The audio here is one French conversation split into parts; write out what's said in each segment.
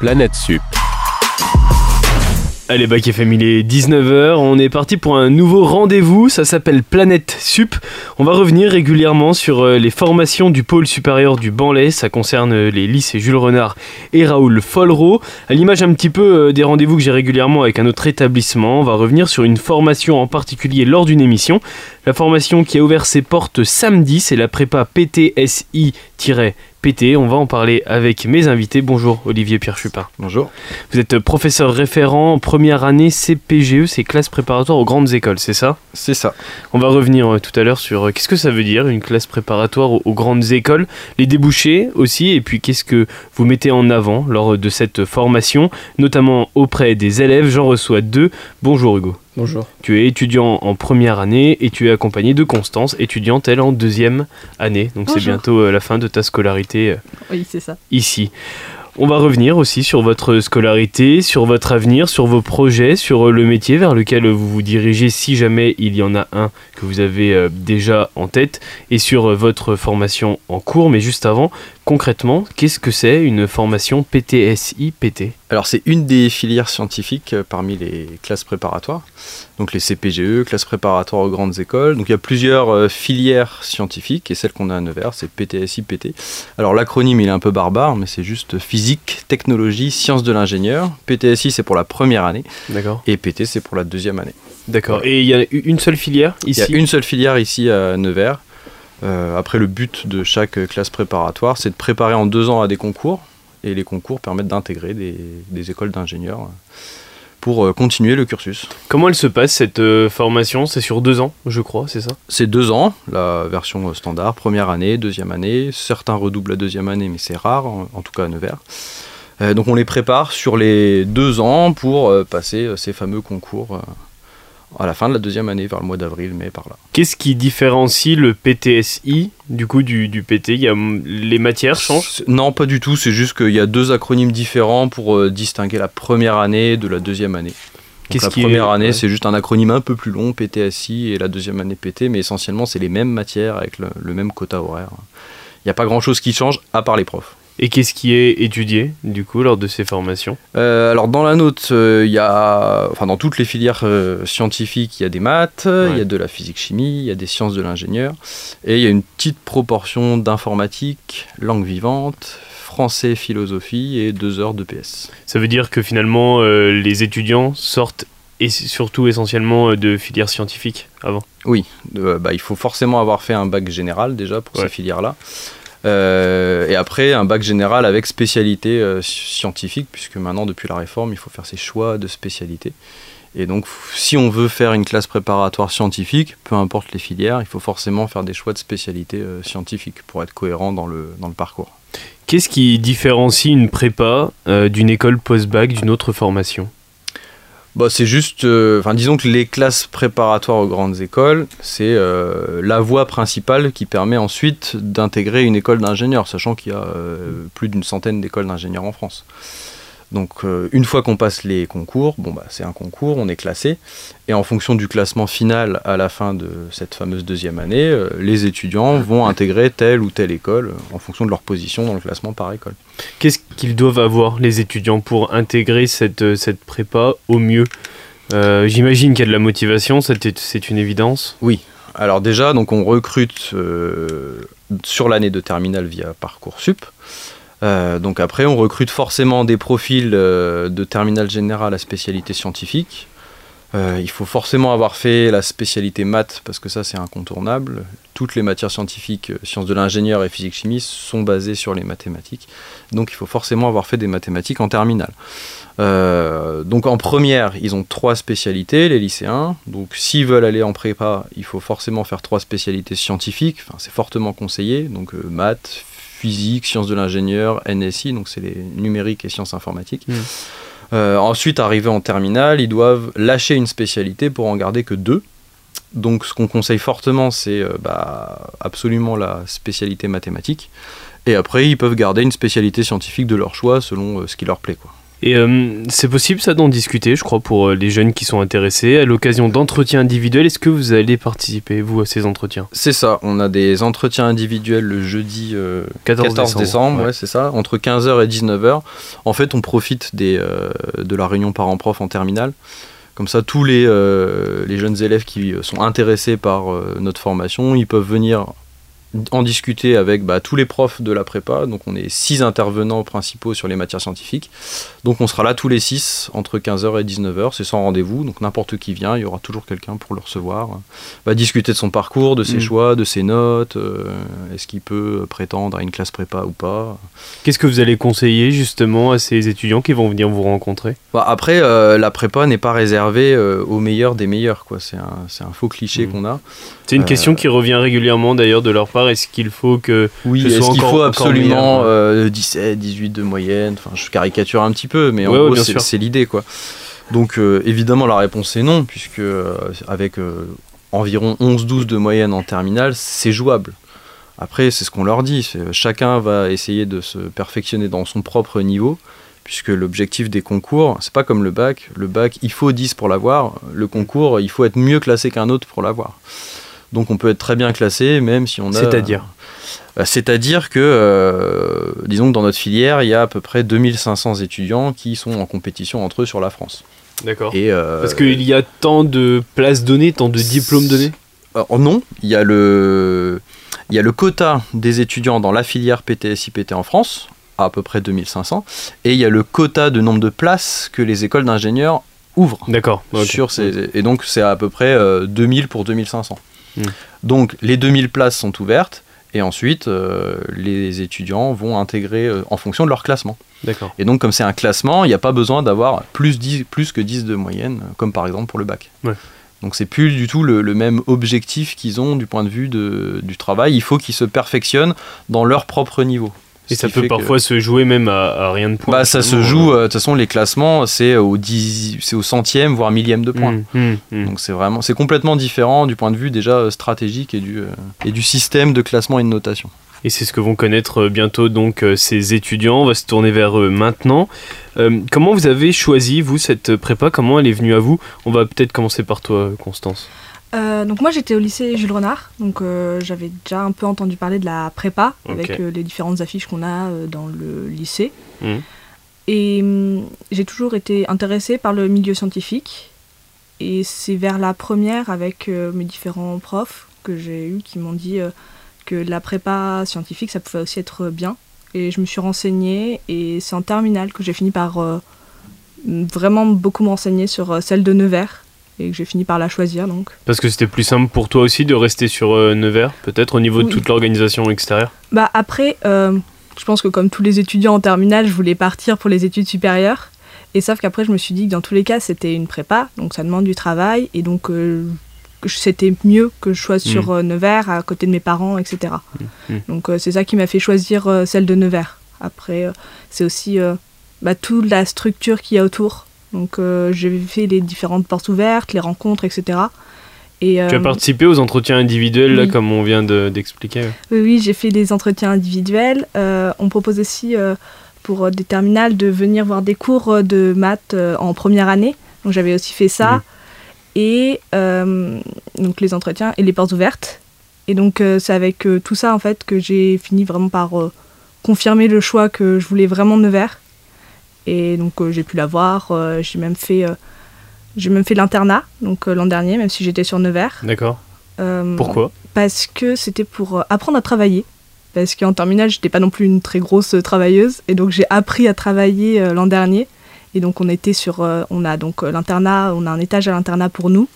Planète Sup. Allez, Bac FM, il est 19h, on est parti pour un nouveau rendez-vous, ça s'appelle Planète Sup. On va revenir régulièrement sur euh, les formations du pôle supérieur du Banlais, ça concerne euh, les lycées Jules Renard et Raoul Follereau. À l'image un petit peu euh, des rendez-vous que j'ai régulièrement avec un autre établissement, on va revenir sur une formation en particulier lors d'une émission. La formation qui a ouvert ses portes samedi, c'est la prépa PTSI- PT. On va en parler avec mes invités. Bonjour Olivier Pierre Chupin. Bonjour. Vous êtes professeur référent en première année CPGE, c'est classe préparatoire aux grandes écoles, c'est ça? C'est ça. On va revenir euh, tout à l'heure sur euh, qu'est-ce que ça veut dire une classe préparatoire aux grandes écoles, les débouchés aussi, et puis qu'est-ce que vous mettez en avant lors de cette formation, notamment auprès des élèves? J'en reçois deux. Bonjour Hugo. Bonjour. Tu es étudiant en première année et tu es accompagné de Constance, étudiante elle en deuxième année. Donc c'est bientôt euh, la fin de ta scolarité euh, Oui, c'est ça. ici. On va revenir aussi sur votre scolarité, sur votre avenir, sur vos projets, sur euh, le métier vers lequel vous vous dirigez si jamais il y en a un que vous avez déjà en tête et sur votre formation en cours. Mais juste avant, concrètement, qu'est-ce que c'est une formation PTSI-PT Alors c'est une des filières scientifiques euh, parmi les classes préparatoires, donc les CPGE, classes préparatoires aux grandes écoles. Donc il y a plusieurs euh, filières scientifiques et celle qu'on a à Nevers, c'est PTSI PT. Alors l'acronyme il est un peu barbare, mais c'est juste physique, technologie, sciences de l'ingénieur. PTSI c'est pour la première année D'accord. et PT c'est pour la deuxième année. D'accord. Et il y a une seule filière Il ici y a une seule filière ici à Nevers. Euh, après, le but de chaque classe préparatoire, c'est de préparer en deux ans à des concours. Et les concours permettent d'intégrer des, des écoles d'ingénieurs euh, pour euh, continuer le cursus. Comment elle se passe cette euh, formation? C'est sur deux ans, je crois, c'est ça? C'est deux ans, la version standard, première année, deuxième année. Certains redoublent la deuxième année, mais c'est rare, en, en tout cas à Nevers. Donc on les prépare sur les deux ans pour passer ces fameux concours à la fin de la deuxième année, vers le mois d'avril, mai par là. Qu'est-ce qui différencie le PTSI du coup du, du PT Il y a, Les matières changent? Non, pas du tout. C'est juste qu'il y a deux acronymes différents pour euh, distinguer la première année de la deuxième année. Donc la est- première année, ouais. c'est juste un acronyme un peu plus long, PTSI, et la deuxième année PT, mais essentiellement, c'est les mêmes matières avec le, le même quota horaire. Il n'y a pas grand-chose qui change, à part les profs. Et qu'est-ce qui est étudié du coup lors de ces formations Euh, alors dans la note, euh, il y a, enfin dans toutes les filières euh, scientifiques, il y a des maths, il y a de la physique-chimie, il y a des sciences de l'ingénieur, et il y a une petite proportion d'informatique, langue vivante, français, philosophie et deux heures de PS. Ça veut dire que finalement les étudiants sortent et surtout essentiellement de filières scientifiques avant? Oui, bah, il faut forcément avoir fait un bac général déjà pour Ouais. ces filières-là. Euh, et après, un bac général avec spécialité euh, scientifique, puisque maintenant, depuis la réforme, il faut faire ses choix de spécialité. Et donc, si on veut faire une classe préparatoire scientifique, peu importe les filières, il faut forcément faire des choix de spécialité euh, scientifique pour être cohérent dans le, dans le parcours. Qu'est-ce qui différencie une prépa d'une école post-bac d'une autre formation? Bah, c'est juste, euh, enfin, disons que les classes préparatoires aux grandes écoles, c'est euh, la voie principale qui permet ensuite d'intégrer une école d'ingénieurs, sachant qu'il y a euh, plus d'une centaine d'écoles d'ingénieurs en France. Donc, euh, une fois qu'on passe les concours, bon, bah, c'est un concours, on est classé, et en fonction du classement final à la fin de cette fameuse deuxième année, euh, les étudiants vont intégrer telle ou telle école euh, en fonction de leur position dans le classement par école. Qu'est-ce qu'ils doivent avoir les étudiants pour intégrer cette, cette prépa au mieux? Euh, J'imagine qu'il y a de la motivation, c'est une évidence. Alors déjà, donc on recrute sur l'année de terminale via Parcoursup. Euh, donc après, on recrute forcément des profils euh, de terminale générale à spécialité scientifique. Euh, il faut forcément avoir fait la spécialité maths parce que ça c'est incontournable. Toutes les matières scientifiques, sciences de l'ingénieur et physique-chimie sont basées sur les mathématiques. Donc il faut forcément avoir fait des mathématiques en terminale. Donc en première, ils ont trois spécialités, les lycéens. Donc s'ils veulent aller en prépa, il faut forcément faire trois spécialités scientifiques. Enfin, c'est fortement conseillé. Donc euh, maths, physique, sciences de l'ingénieur, NSI, donc c'est les numériques et sciences informatiques. Mm. Euh, ensuite, arrivés en terminale, ils doivent lâcher une spécialité pour en garder que deux. Donc ce qu'on conseille fortement, c'est euh, bah, absolument la spécialité mathématique. Et après, ils peuvent garder une spécialité scientifique de leur choix selon euh, ce qui leur plaît. Quoi. Et euh, c'est possible ça d'en discuter, je crois, pour euh, les jeunes qui sont intéressés, à l'occasion d'entretiens individuels. Est-ce que vous allez participer, vous, à ces entretiens? C'est ça, on a des entretiens individuels le jeudi 14, 14, décembre, ouais. c'est ça, entre 15h et 19h. En fait, on profite des, de la réunion parents-prof en terminale. Comme ça, tous les, les, jeunes élèves qui sont intéressés par notre formation, ils peuvent venir en discuter avec bah, tous les profs de la prépa. Donc on est six intervenants principaux sur les matières scientifiques. Donc on sera là tous les six entre 15h et 19h. C'est sans rendez-vous. Donc n'importe qui vient, il y aura toujours quelqu'un pour le recevoir. Va discuter de son parcours, de ses mm. choix, de ses notes. Euh, est-ce qu'il peut prétendre à une classe prépa ou pas Qu'est-ce que vous allez conseiller justement à ces étudiants qui vont venir vous rencontrer? Bah, Après, euh, la prépa n'est pas réservée euh, aux meilleurs des meilleurs. C'est un, un, faux cliché mm. qu'on a. C'est une question qui revient régulièrement d'ailleurs de leur part est-ce qu'il faut que. Oui, est-ce qu'il faut absolument 17, euh, 18 de moyenne? Enfin, je caricature un petit peu, mais en gros, c'est l'idée, quoi. Donc, euh, évidemment, la réponse est non, puisque euh, avec environ 11-12 de moyenne en terminale, c'est jouable. Après, c'est ce qu'on leur dit. Chacun va essayer de se perfectionner dans son propre niveau, puisque l'objectif des concours, c'est pas comme le bac. Le bac, il faut 10 pour l'avoir. Le concours, il faut être mieux classé qu'un autre pour l'avoir. Donc on peut être très bien classé, même si on a. C'est-à-dire bah, C'est-à-dire que, euh, disons que dans notre filière, il y a à peu près 2500 étudiants qui sont en compétition entre eux sur la France. D'accord. Euh, Parce qu'il y a tant de places données, tant de diplômes donnés euh, Non, il y, a le, il y a le quota des étudiants dans la filière PTS-IPT en France, à, à peu près 2500, et il y a le quota de nombre de places que les écoles d'ingénieurs ouvrent. D'accord. Sur ces, et donc c'est à peu près 2000 pour 2500. Hmm. Donc les 2000 places sont ouvertes et ensuite euh, les étudiants vont intégrer euh, en fonction de leur classement. D'accord. Et donc comme c'est un classement, il n'y a pas besoin d'avoir plus, plus que 10 de moyenne, comme par exemple pour le bac. Donc c'est plus du tout le, même objectif qu'ils ont du point de vue de, du travail. Il faut qu'ils se perfectionnent dans leur propre niveau. Et ça peut parfois se jouer même à, rien de point. Bah, ça se joue, euh, de toute façon, les classements, c'est au, c'est au centième, voire millième de point. Mmh, mmh, mmh. Donc c'est vraiment, c'est complètement différent du point de vue déjà euh, stratégique et du, euh, et du système de classement et de notation. Et c'est ce que vont connaître bientôt donc ces étudiants. On va se tourner vers eux maintenant. comment vous avez choisi, vous, cette prépa? Comment elle est venue à vous? On va peut-être commencer par toi, Constance. Euh, donc moi j'étais au lycée Jules Renard, donc euh, j'avais déjà un peu entendu parler de la prépa avec euh, les différentes affiches qu'on a dans le lycée. Mmh. Et hum, j'ai toujours été intéressée par le milieu scientifique. Et c'est vers la première avec mes différents profs que j'ai eu qui m'ont dit que la prépa scientifique ça pouvait aussi être bien. Et je me suis renseignée et c'est en terminale que j'ai fini par vraiment beaucoup m'enseigner sur celle de Nevers et que j'ai fini par la choisir donc. Parce que c'était plus simple pour toi aussi de rester sur euh, Nevers, peut-être au niveau de toute l'organisation extérieure? Bah après, euh, je pense que comme tous les étudiants en terminale, je voulais partir pour les études supérieures. Et sauf qu'après, je me suis dit que dans tous les cas, c'était une prépa, donc ça demande du travail, et donc euh, c'était mieux que je sois sur mm. Nevers, à côté de mes parents, etc. Mm. Mm. Donc c'est ça qui m'a fait choisir celle de Nevers. Après, c'est aussi bah, toute la structure qu'il y a autour. Donc euh, j'ai fait les différentes portes ouvertes, les rencontres, etc. Et, tu as euh, participé aux entretiens individuels, là, comme on vient d'expliquer Oui, oui j'ai fait des entretiens individuels. Euh, on propose aussi pour des terminales de venir voir des cours de maths en première année. Donc j'avais aussi fait ça. Et donc les entretiens et les portes ouvertes. Et donc c'est avec tout ça en fait que j'ai fini vraiment par confirmer le choix que je voulais vraiment Nevers. Et donc euh, j'ai pu la voir. Euh, j'ai même fait, euh, j'ai même fait l'internat donc l'an dernier, même si j'étais sur Nevers. D'accord. Pourquoi? Parce que c'était pour apprendre à travailler. Parce qu'en terminale, j'étais pas non plus une très grosse travailleuse, et donc j'ai appris à travailler l'an dernier. Et donc on était sur, on a donc l'internat, on a un étage à l'internat pour nous.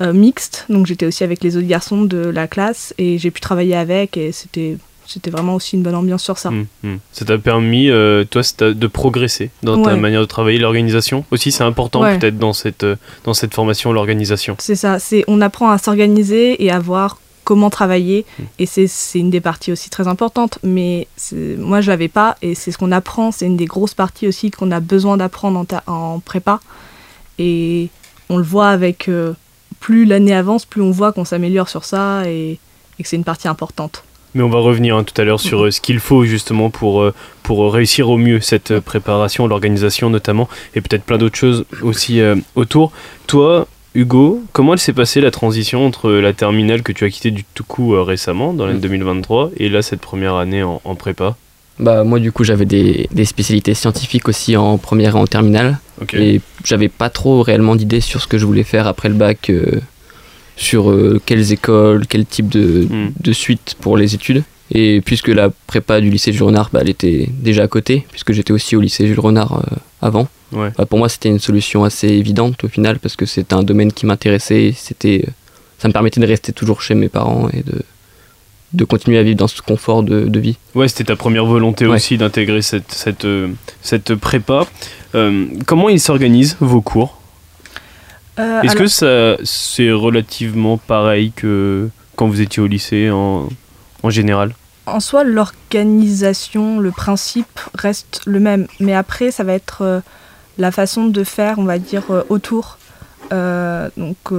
mixte, donc j'étais aussi avec les autres garçons de la classe et j'ai pu travailler avec et c'était c'était vraiment aussi une bonne ambiance sur ça. Hum, hum. Ça t'a permis, euh, toi, de progresser dans ta manière de travailler, l'organisation aussi, c'est important peut-être dans cette, euh, dans cette formation, l'organisation. C'est ça, c'est on apprend à s'organiser et à voir comment travailler, hum. et c'est une des parties aussi très importantes, mais moi je l'avais pas, et c'est ce qu'on apprend, c'est une des grosses parties aussi qu'on a besoin d'apprendre en, en, prépa, et on le voit avec, euh, plus l'année avance, plus on voit qu'on s'améliore sur ça, et, et que c'est une partie importante. Mais on va revenir hein, tout à l'heure sur ce qu'il faut justement pour, pour réussir au mieux cette préparation, l'organisation notamment, et peut-être plein d'autres choses aussi autour. Toi, Hugo, comment elle s'est passée la transition entre la terminale que tu as quittée du tout coup récemment, dans l'année 2023, et là cette première année en, prépa? Bah moi du coup j'avais des, spécialités scientifiques aussi en première et en terminale. Et j'avais pas trop réellement d'idées sur ce que je voulais faire après le bac sur euh, quelles écoles, quel type de, hmm. de, suite pour les études. Et puisque la prépa du lycée Jules Renard, bah, elle était déjà à côté, puisque j'étais aussi au lycée Jules Renard euh, avant, bah, pour moi c'était une solution assez évidente au final, parce que c'était un domaine qui m'intéressait, c'était, ça me permettait de rester toujours chez mes parents et de, de continuer à vivre dans ce confort de, de vie. Ouais, c'était ta première volonté aussi d'intégrer cette, cette, euh, cette prépa. comment ils s'organisent vos cours? Euh, Est-ce que ça, c'est relativement pareil que quand vous étiez au lycée en, en général? En soi, l'organisation, le principe reste le même. Mais après, ça va être euh, la façon de faire, on va dire, euh, autour. donc,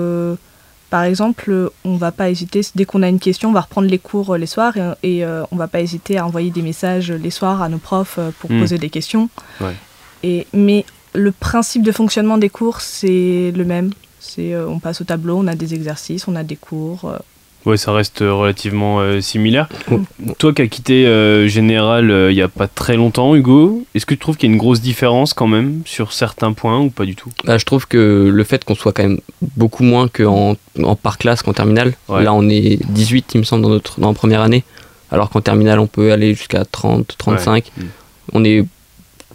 par exemple, on va pas hésiter, dès qu'on a une question, on va reprendre les cours les soirs et, et on va pas hésiter à envoyer des messages les soirs à nos profs pour hmm. poser des questions. Ouais. Et, mais le principe de fonctionnement des cours, c'est le même. C'est euh, on passe au tableau, on a des exercices, on a des cours. Euh. Oui, ça reste euh, relativement similaire. Toi qui as quitté Général il n'y a pas très longtemps, Hugo, est-ce que tu trouves qu'il y a une grosse différence quand même sur certains points ou pas du tout? Bah, Je trouve que le fait qu'on soit quand même beaucoup moins qu'en en par classe qu'en terminale, là on est 18 il me semble dans, notre, dans la première année, alors qu'en terminale on peut aller jusqu'à 30, 35. On est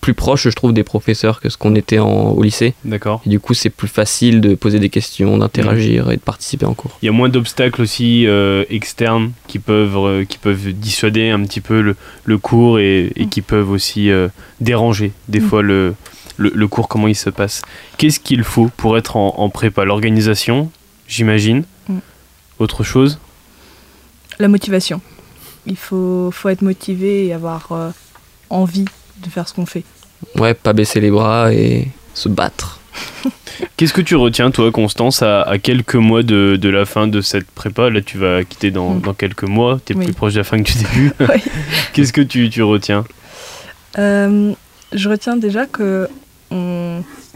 plus proche, je trouve, des professeurs que ce qu'on était en, au lycée. D'accord. Et du coup, c'est plus facile de poser des questions, d'interagir mmh. et de participer en cours. Il y a moins d'obstacles aussi euh, externes qui peuvent, euh, qui peuvent dissuader un petit peu le, le cours et, et, mmh. qui peuvent aussi euh, déranger des mmh. fois le, le, le, cours, comment il se passe. Qu'est-ce qu'il faut pour être en, en prépa? L'organisation, j'imagine. Autre chose? La motivation. Il faut, faut être motivé et avoir envie de faire ce qu'on fait. Ouais, pas baisser les bras et se battre. Qu'est-ce que tu retiens, toi, Constance, à, quelques mois de, de, la fin de cette prépa? Là, tu vas quitter dans, mm. dans quelques mois, tu es plus proche de la fin que du début. Qu'est-ce que tu, tu retiens? Euh, Je retiens déjà que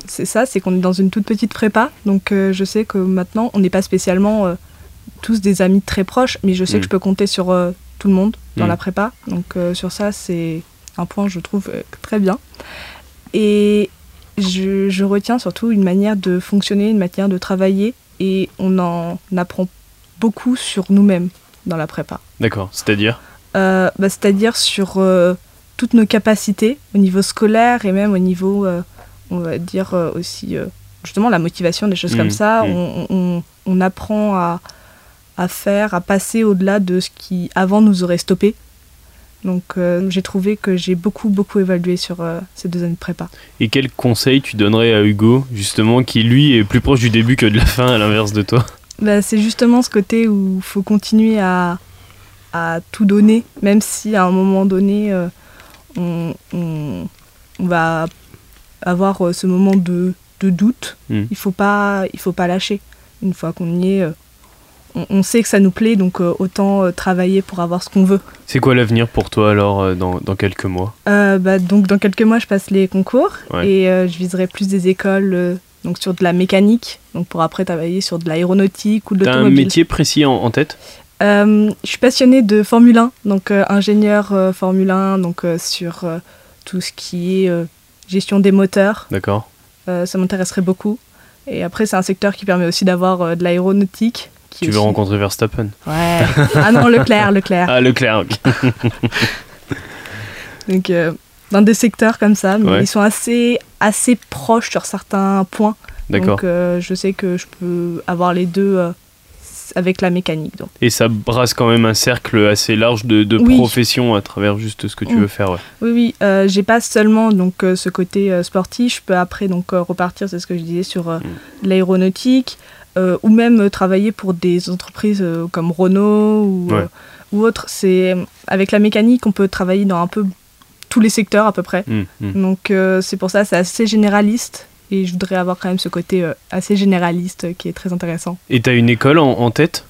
c'est ça, c'est qu'on est dans une toute petite prépa. Donc, euh, je sais que maintenant, on n'est pas spécialement euh, tous des amis très proches, mais je sais que mm. je peux compter sur tout le monde dans mm. la prépa. Donc, sur ça, c'est un point, je trouve, euh, très bien. Et je, retiens surtout une manière de fonctionner, une manière de travailler, et on en apprend beaucoup sur nous-mêmes dans la prépa. D'accord, c'est-à-dire? Euh, bah, C'est-à-dire sur euh, toutes nos capacités au niveau scolaire et même au niveau, on va dire aussi, justement, la motivation, des choses comme mmh, ça. Mmh. On, on, apprend à, à faire, à passer au-delà de ce qui avant nous aurait stoppé. Donc euh, j'ai trouvé que j'ai beaucoup beaucoup évalué sur euh, ces deux années de prépa. Et quel conseil tu donnerais à Hugo, justement, qui lui est plus proche du début que de la fin, à l'inverse de toi? Bah, C'est justement ce côté où il faut continuer à, à, tout donner, même si à un moment donné, euh, on, on, va avoir ce moment de, de doute. Hmm. Il ne faut, pas, il faut pas lâcher. Une fois qu'on y est on, sait que ça nous plaît, donc euh, autant euh, travailler pour avoir ce qu'on veut. C'est quoi l'avenir pour toi alors euh, dans, dans, quelques mois? Bah, donc Dans quelques mois, je passe les concours et je viserai plus des écoles donc sur de la mécanique, donc pour après travailler sur de l'aéronautique ou de l'automobile. T'as un métier précis en, tête? Je suis passionnée de Formule 1, donc ingénieur Formule 1, donc sur tout ce qui est gestion des moteurs. D'accord. ça m'intéresserait beaucoup. Et après, c'est un secteur qui permet aussi d'avoir de l'aéronautique tu veux rencontrer Verstappen Ouais. Ah non, Leclerc, Leclerc. Ah, Leclerc, ok. Donc, euh, dans des secteurs comme ça, mais ils sont assez, assez proches sur certains points. D'accord. Donc, euh, je sais que je peux avoir les deux euh, avec la mécanique. Donc. Et ça brasse quand même un cercle assez large de, de professions à travers juste ce que tu mm. veux faire. Ouais. Oui, oui. j'ai pas seulement donc, ce côté sportif. Je peux après donc, repartir, c'est ce que je disais, sur mm. l'aéronautique. Euh, ou même travailler pour des entreprises euh, comme Renault ou, euh, ou autres. C'est avec la mécanique, on peut travailler dans un peu tous les secteurs à peu près. Mmh, mmh. Donc c'est pour ça, c'est assez généraliste. Et je voudrais avoir quand même ce côté assez généraliste qui est très intéressant. Et tu as une école en, tête?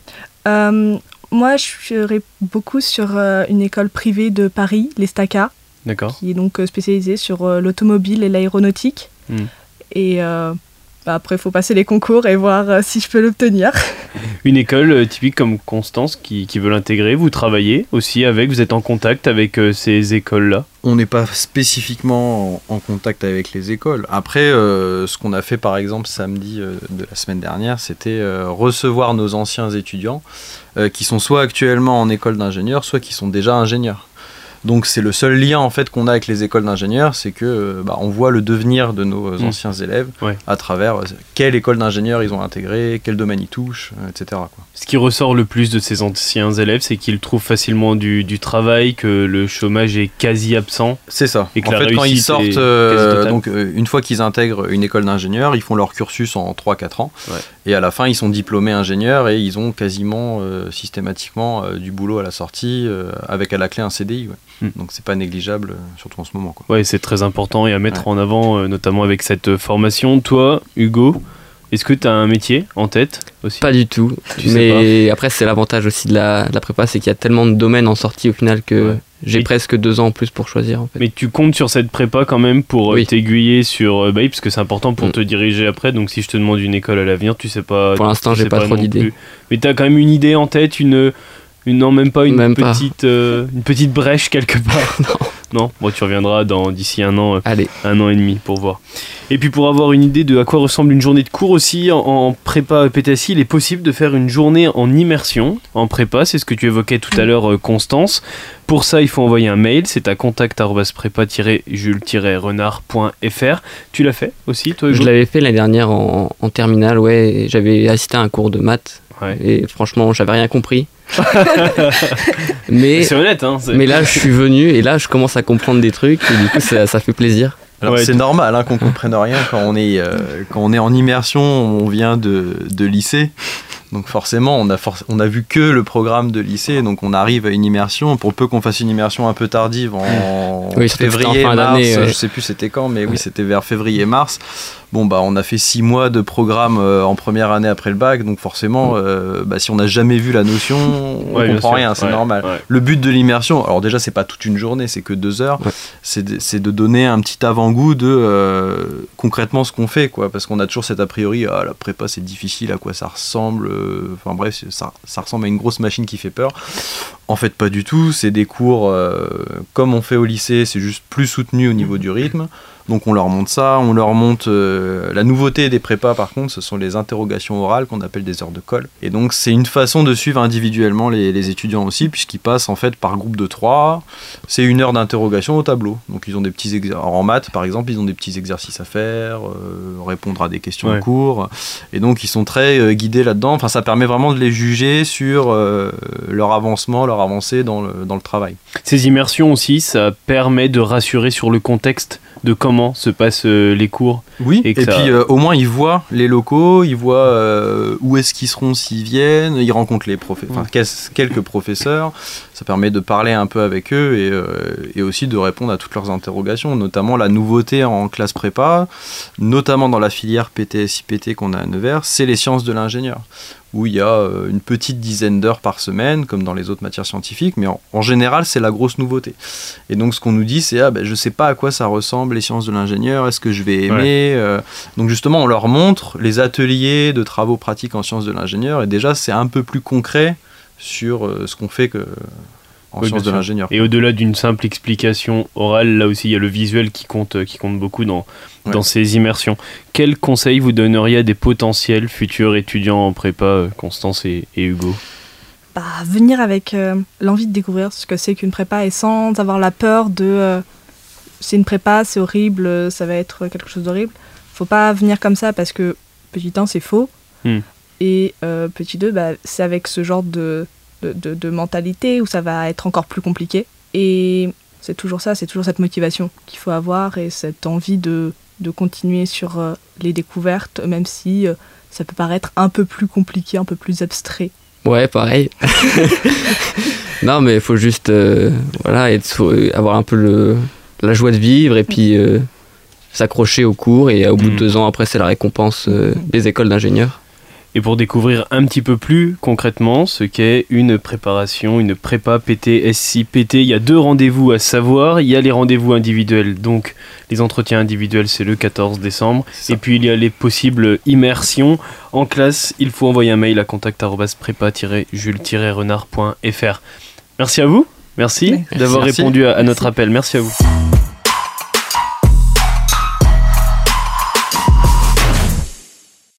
Moi, je serais beaucoup sur une école privée de Paris, l'Estaca. D'accord. Qui est donc spécialisée sur l'automobile et l'aéronautique. Hmm. Et bah, après, il faut passer les concours et voir euh, si je peux l'obtenir. Une école euh, typique comme Constance qui, veut l'intégrer, vous travaillez aussi avec, vous êtes en contact avec euh, ces écoles-là? On n'est pas spécifiquement en, contact avec les écoles. Après, ce qu'on a fait par exemple samedi de la semaine dernière, c'était recevoir nos anciens étudiants qui sont soit actuellement en école d'ingénieur, soit qui sont déjà ingénieurs. Donc c'est le seul lien en fait qu'on a avec les écoles d'ingénieurs, c'est que euh, bah, on voit le devenir de nos mm. anciens élèves à travers euh, quelle école d'ingénieurs ils ont intégré, quel domaine ils touchent, euh, etc. Ce qui ressort le plus de ces anciens élèves, c'est qu'ils trouvent facilement du, travail, que le chômage est quasi absent. C'est ça. Et que en fait, quand ils sortent, donc une fois qu'ils intègrent une école d'ingénieurs, ils font leur cursus en 3-4 ans. Et à la fin, ils sont diplômés ingénieurs et ils ont quasiment systématiquement du boulot à la sortie, avec à la clé un CDI. Hmm. Donc c'est pas négligeable, euh, surtout en ce moment. Quoi. Ouais, c'est très important et à mettre en avant, euh, notamment avec cette euh, formation. Toi, Hugo, est-ce que tu as un métier en tête aussi? Pas du tout. mais après, c'est l'avantage aussi de la, prépa, c'est qu'il y a tellement de domaines en sortie au final que j'ai presque deux ans en plus pour choisir. En fait. Mais tu comptes sur cette prépa quand même pour t'aiguiller sur. Bah parce que c'est important pour hmm. te diriger après. Donc si je te demande une école à l'avenir, tu sais pas. Pour l'instant, j'ai pas, pas trop d'idées. Mais tu as quand même une idée en tête, une une, non, même pas une, petite, euh, une petite brèche quelque part. non. non. Bon, tu reviendras dans d'ici un an, euh, Allez. un an et demi pour voir. Et puis pour avoir une idée de à quoi ressemble une journée de cours aussi en, prépa PTSI, il est possible de faire une journée en immersion en prépa. C'est ce que tu évoquais tout à l'heure, euh, Constance. Pour ça, il faut envoyer un mail. C'est à contact-prépa-jules-renard.fr. Tu l'as fait aussi, toi Je l'avais fait l'année dernière en, en terminale, ouais. J'avais assisté à un cours de maths. Et franchement, j'avais rien compris. mais c'est honnête, hein, Mais là, je suis venu et là, je commence à comprendre des trucs et du coup, ça, ça fait plaisir. c'est normal hein, qu'on comprenne rien quand on est euh, quand on est en immersion, on vient de, de lycée. Donc forcément, on a, on a vu que le programme de lycée, donc on arrive à une immersion. Pour peu qu'on fasse une immersion un peu tardive en février, mars, je sais plus c'était quand, mais oui, c'était vers février-mars bon bah on a fait six mois de programme euh, en première année après le bac, donc forcément, mm. euh, bah, si on n'a jamais vu la notion, on ne comprend rien, c'est normal. Le but de l'immersion, alors déjà c'est pas toute une journée, c'est que deux heures, c'est de, donner un petit avant-goût de euh, concrètement ce qu'on fait, quoi, parce qu'on a toujours cet a priori, ah, la prépa c'est difficile, à quoi ça ressemble, enfin bref, ça, ressemble à une grosse machine qui fait peur. En fait, pas du tout, c'est des cours comme on fait au lycée, c'est juste plus soutenu au niveau du rythme. Donc on leur montre ça, on leur montre euh, la nouveauté des prépas par contre, ce sont les interrogations orales qu'on appelle des heures de colle. Et donc c'est une façon de suivre individuellement les, étudiants aussi, puisqu'ils passent en fait par groupe de trois. C'est une heure d'interrogation au tableau. Donc ils ont des petits exercices. En maths par exemple, ils ont des petits exercices à faire, euh, répondre à des questions en cours. Et donc ils sont très euh, guidés là-dedans. Enfin ça permet vraiment de les juger sur leur avancement, leur avancée dans le, dans le travail. Ces immersions aussi, ça permet de rassurer sur le contexte de comment se passent euh, les cours. Oui, et, puis euh, au moins ils voient les locaux, ils voient euh, où est-ce qu'ils seront s'ils viennent, ils rencontrent les quelques professeurs, ça permet de parler un peu avec eux et, et, aussi de répondre à toutes leurs interrogations, notamment la nouveauté en classe prépa, notamment dans la filière PTSIPT qu'on a à Nevers, c'est les sciences de l'ingénieur où il y a euh, une petite dizaine d'heures par semaine, comme dans les autres matières scientifiques, mais en, général, c'est la grosse nouveauté. Et donc, ce qu'on nous dit, c'est ah, ben, je ne sais pas à quoi ça ressemble les sciences de l'ingénieur, est-ce que je vais aimer euh. Donc, justement, on leur montre les ateliers de travaux pratiques en sciences de l'ingénieur, et déjà, c'est un peu plus concret sur euh, ce qu'on fait que, en sciences de l'ingénieur. Et au-delà d'une simple explication orale, là aussi il y a le visuel qui compte, qui compte beaucoup dans, dans ces immersions. Quels conseils vous donneriez à des potentiels futurs étudiants en prépa, euh, Constance et, Hugo? Bah, Venir avec euh, l'envie de découvrir ce que c'est qu'une prépa et sans avoir la peur de euh, c'est une prépa, c'est horrible, ça va être quelque chose d'horrible. Faut pas venir comme ça parce que petit 1 c'est faux. Hmm. Et petit 2, bah, c'est avec ce genre de, de, mentalité où ça va être encore plus compliqué. Et c'est toujours ça, c'est toujours cette motivation qu'il faut avoir et cette envie de, de continuer sur euh, les découvertes, même si euh, ça peut paraître un peu plus compliqué, un peu plus abstrait. Ouais, pareil. non, mais il faut juste euh, voilà, être, avoir un peu le, la joie de vivre et puis s'accrocher au cours et au bout de mm. deux ans, après, c'est la récompense des écoles d'ingénieurs. Et pour découvrir un petit peu plus concrètement ce qu'est une préparation, une prépa PT, SI, PT, il y a deux rendez-vous à savoir. Il y a les rendez-vous individuels, donc les entretiens individuels, c'est le 14 décembre. Et puis il y a les possibles immersions en classe. Il faut envoyer un mail à contact-prépa-jules-renard.fr. Merci à vous. Merci, d'avoir répondu à notre appel. Merci à vous.